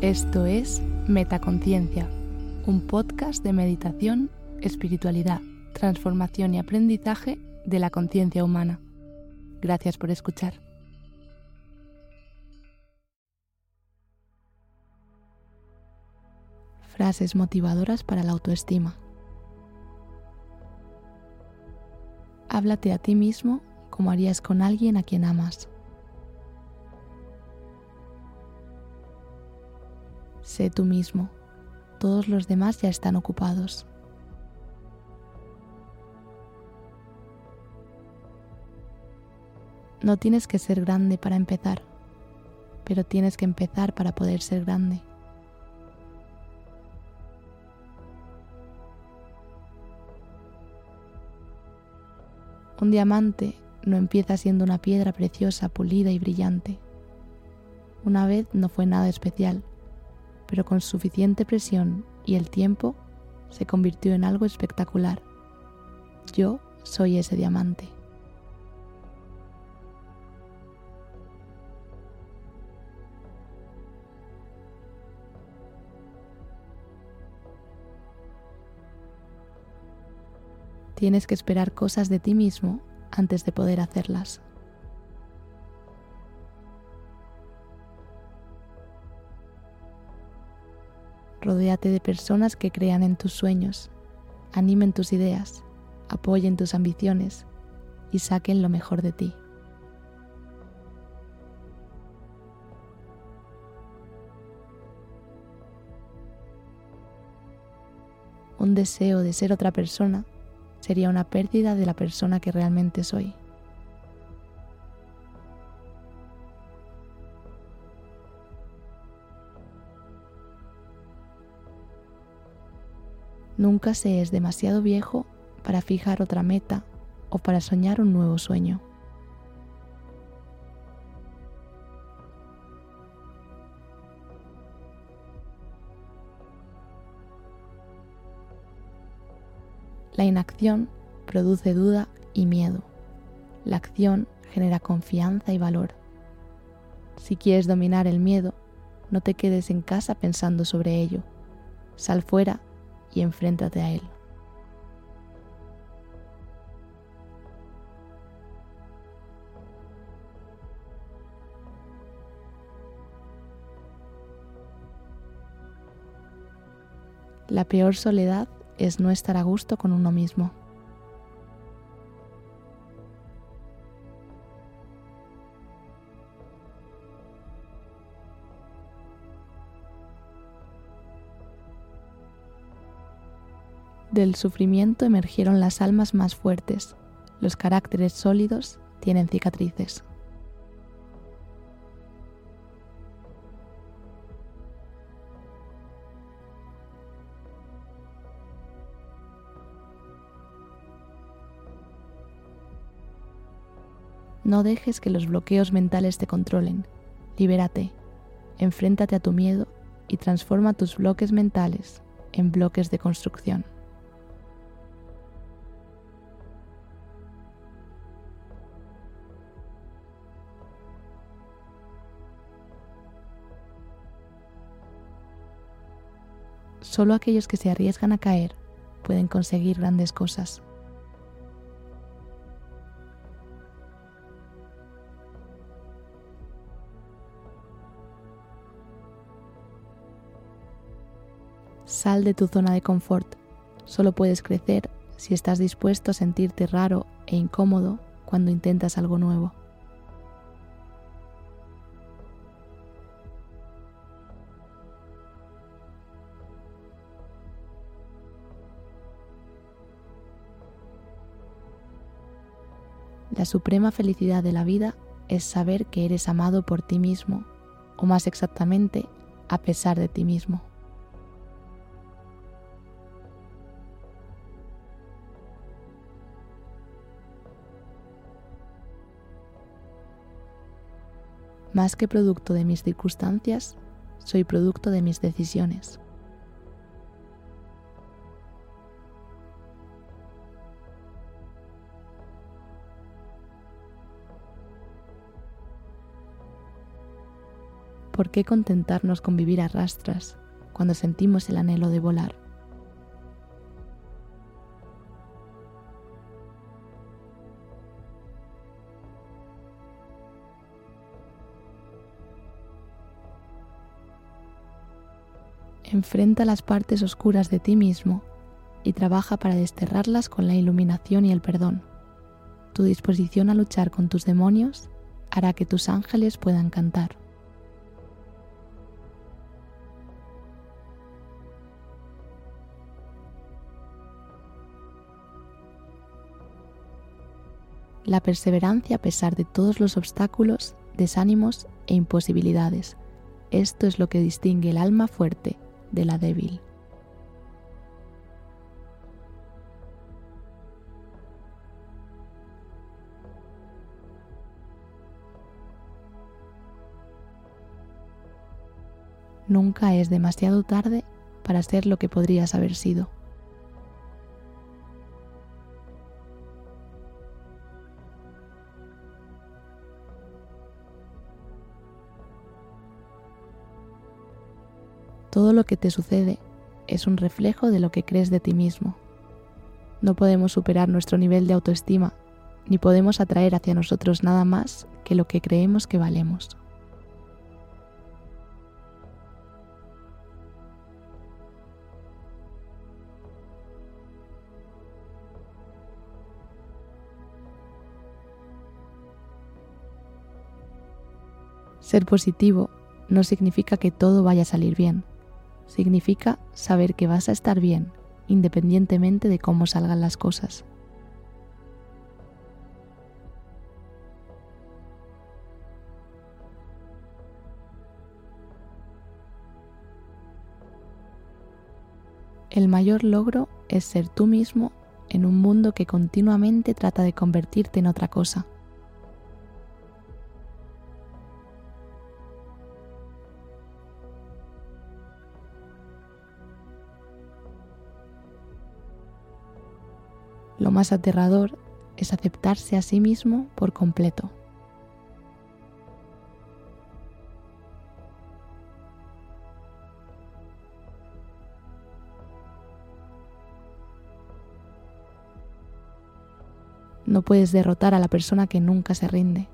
Esto es Metaconciencia, un podcast de meditación, espiritualidad, transformación y aprendizaje de la conciencia humana. Gracias por escuchar. Frases motivadoras para la autoestima. Háblate a ti mismo como harías con alguien a quien amas. Sé tú mismo. Todos los demás ya están ocupados. No tienes que ser grande para empezar, pero tienes que empezar para poder ser grande. Un diamante no empieza siendo una piedra preciosa, pulida y brillante. Una vez no fue nada especial, pero con suficiente presión y el tiempo se convirtió en algo espectacular. Yo soy ese diamante. Tienes que esperar cosas de ti mismo antes de poder hacerlas. Rodéate de personas que crean en tus sueños, animen tus ideas, apoyen tus ambiciones y saquen lo mejor de ti. Un deseo de ser otra persona sería una pérdida de la persona que realmente soy. Nunca se es demasiado viejo para fijar otra meta o para soñar un nuevo sueño. La inacción produce duda y miedo. La acción genera confianza y valor. Si quieres dominar el miedo, no te quedes en casa pensando sobre ello. Sal fuera enfréntate a él. La peor soledad es no estar a gusto con uno mismo. Del sufrimiento emergieron las almas más fuertes, los caracteres sólidos tienen cicatrices. No dejes que los bloqueos mentales te controlen. Libérate, enfréntate a tu miedo y transforma tus bloques mentales en bloques de construcción. Solo aquellos que se arriesgan a caer pueden conseguir grandes cosas. Sal de tu zona de confort. Solo puedes crecer si estás dispuesto a sentirte raro e incómodo cuando intentas algo nuevo. La suprema felicidad de la vida es saber que eres amado por ti mismo, o más exactamente, a pesar de ti mismo. Más que producto de mis circunstancias, soy producto de mis decisiones. ¿Por qué contentarnos con vivir a rastras cuando sentimos el anhelo de volar? Enfrenta las partes oscuras de ti mismo y trabaja para desterrarlas con la iluminación y el perdón. Tu disposición a luchar con tus demonios hará que tus ángeles puedan cantar. La perseverancia a pesar de todos los obstáculos, desánimos e imposibilidades. Esto es lo que distingue el alma fuerte de la débil. Nunca es demasiado tarde para ser lo que podrías haber sido. Todo lo que te sucede es un reflejo de lo que crees de ti mismo. No podemos superar nuestro nivel de autoestima, ni podemos atraer hacia nosotros nada más que lo que creemos que valemos. Ser positivo no significa que todo vaya a salir bien significa saber que vas a estar bien, independientemente de cómo salgan las cosas. El mayor logro es ser tú mismo en un mundo que continuamente trata de convertirte en otra cosa. Lo más aterrador es aceptarse a sí mismo por completo. No puedes derrotar a la persona que nunca se rinde.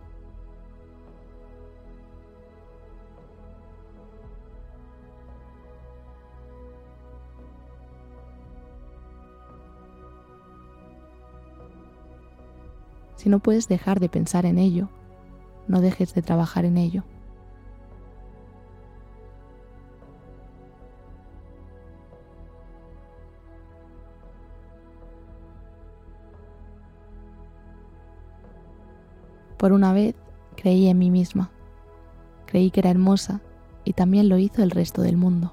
No puedes dejar de pensar en ello, no dejes de trabajar en ello. Por una vez creí en mí misma, creí que era hermosa y también lo hizo el resto del mundo.